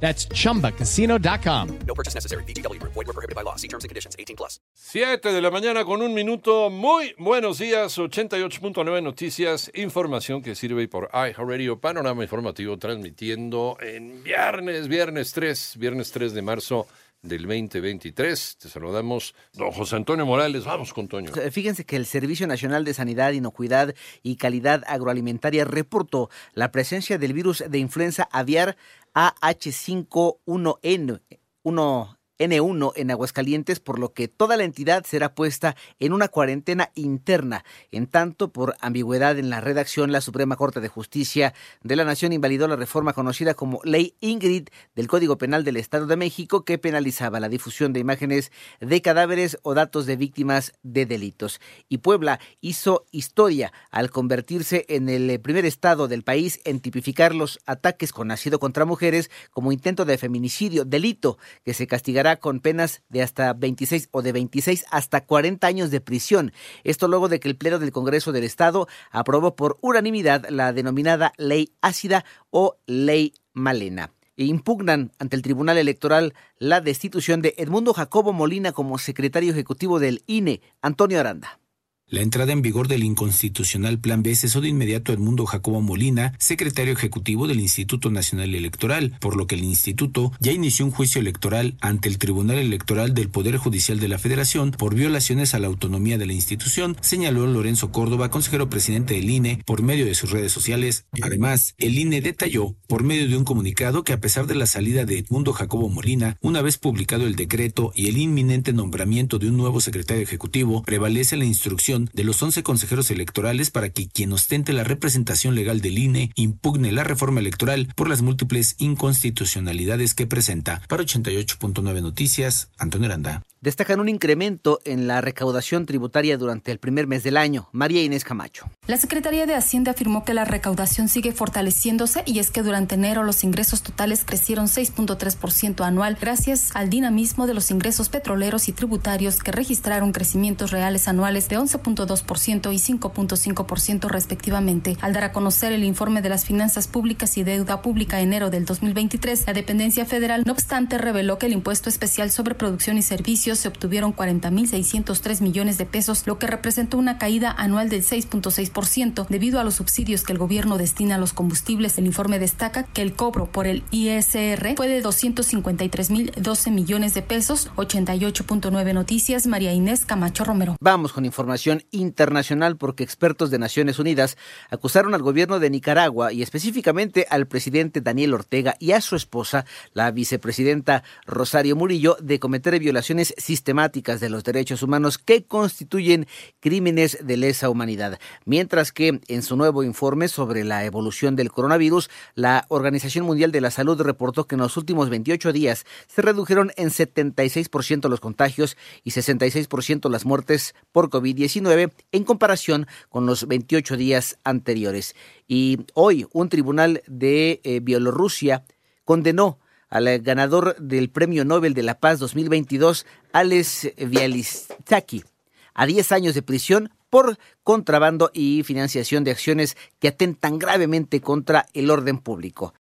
That's chumbacasino.com. No purchase necessary. BGW. Void were prohibited by law. See terms and conditions. 18 plus. 7 de la mañana con un minuto. Muy buenos días. 88.9 Noticias. Información que sirve por iHeartRadio. Panorama informativo transmitiendo en viernes, viernes 3, viernes 3 de marzo del 2023. Te saludamos, don José Antonio Morales. Vamos con Toño. Fíjense que el Servicio Nacional de Sanidad, Inocuidad y Calidad Agroalimentaria reportó la presencia del virus de influenza aviar AH51N. 1 N1 en Aguascalientes, por lo que toda la entidad será puesta en una cuarentena interna. En tanto, por ambigüedad en la redacción, la Suprema Corte de Justicia de la Nación invalidó la reforma conocida como Ley Ingrid del Código Penal del Estado de México, que penalizaba la difusión de imágenes de cadáveres o datos de víctimas de delitos. Y Puebla hizo historia al convertirse en el primer estado del país en tipificar los ataques con nacido contra mujeres como intento de feminicidio, delito que se castigará con penas de hasta 26 o de 26 hasta 40 años de prisión. Esto luego de que el Pleno del Congreso del Estado aprobó por unanimidad la denominada Ley Ácida o Ley Malena e impugnan ante el Tribunal Electoral la destitución de Edmundo Jacobo Molina como secretario ejecutivo del INE, Antonio Aranda. La entrada en vigor del inconstitucional Plan B cesó de inmediato Edmundo Jacobo Molina, secretario ejecutivo del Instituto Nacional Electoral, por lo que el instituto ya inició un juicio electoral ante el Tribunal Electoral del Poder Judicial de la Federación por violaciones a la autonomía de la institución, señaló Lorenzo Córdoba, consejero presidente del INE, por medio de sus redes sociales. Además, el INE detalló, por medio de un comunicado, que a pesar de la salida de Edmundo Jacobo Molina, una vez publicado el decreto y el inminente nombramiento de un nuevo secretario ejecutivo, prevalece la instrucción de los 11 consejeros electorales para que quien ostente la representación legal del INE impugne la reforma electoral por las múltiples inconstitucionalidades que presenta. Para 88.9 Noticias, Antonio Aranda. Destacan un incremento en la recaudación tributaria durante el primer mes del año. María Inés Camacho. La Secretaría de Hacienda afirmó que la recaudación sigue fortaleciéndose y es que durante enero los ingresos totales crecieron 6.3% anual gracias al dinamismo de los ingresos petroleros y tributarios que registraron crecimientos reales anuales de 11.2% y 5.5% respectivamente. Al dar a conocer el informe de las finanzas públicas y deuda pública enero del 2023, la dependencia federal no obstante reveló que el impuesto especial sobre producción y servicios se obtuvieron 40.603 millones de pesos, lo que representó una caída anual del 6.6% debido a los subsidios que el gobierno destina a los combustibles. El informe destaca que el cobro por el ISR fue de 253.012 millones de pesos. 88.9 Noticias, María Inés Camacho Romero. Vamos con información internacional porque expertos de Naciones Unidas acusaron al gobierno de Nicaragua y específicamente al presidente Daniel Ortega y a su esposa, la vicepresidenta Rosario Murillo, de cometer violaciones sistemáticas de los derechos humanos que constituyen crímenes de lesa humanidad. Mientras que en su nuevo informe sobre la evolución del coronavirus, la Organización Mundial de la Salud reportó que en los últimos 28 días se redujeron en 76% los contagios y 66% las muertes por COVID-19 en comparación con los 28 días anteriores. Y hoy un tribunal de eh, Bielorrusia condenó al ganador del Premio Nobel de la Paz 2022, Alex Bialystaki, a 10 años de prisión por contrabando y financiación de acciones que atentan gravemente contra el orden público.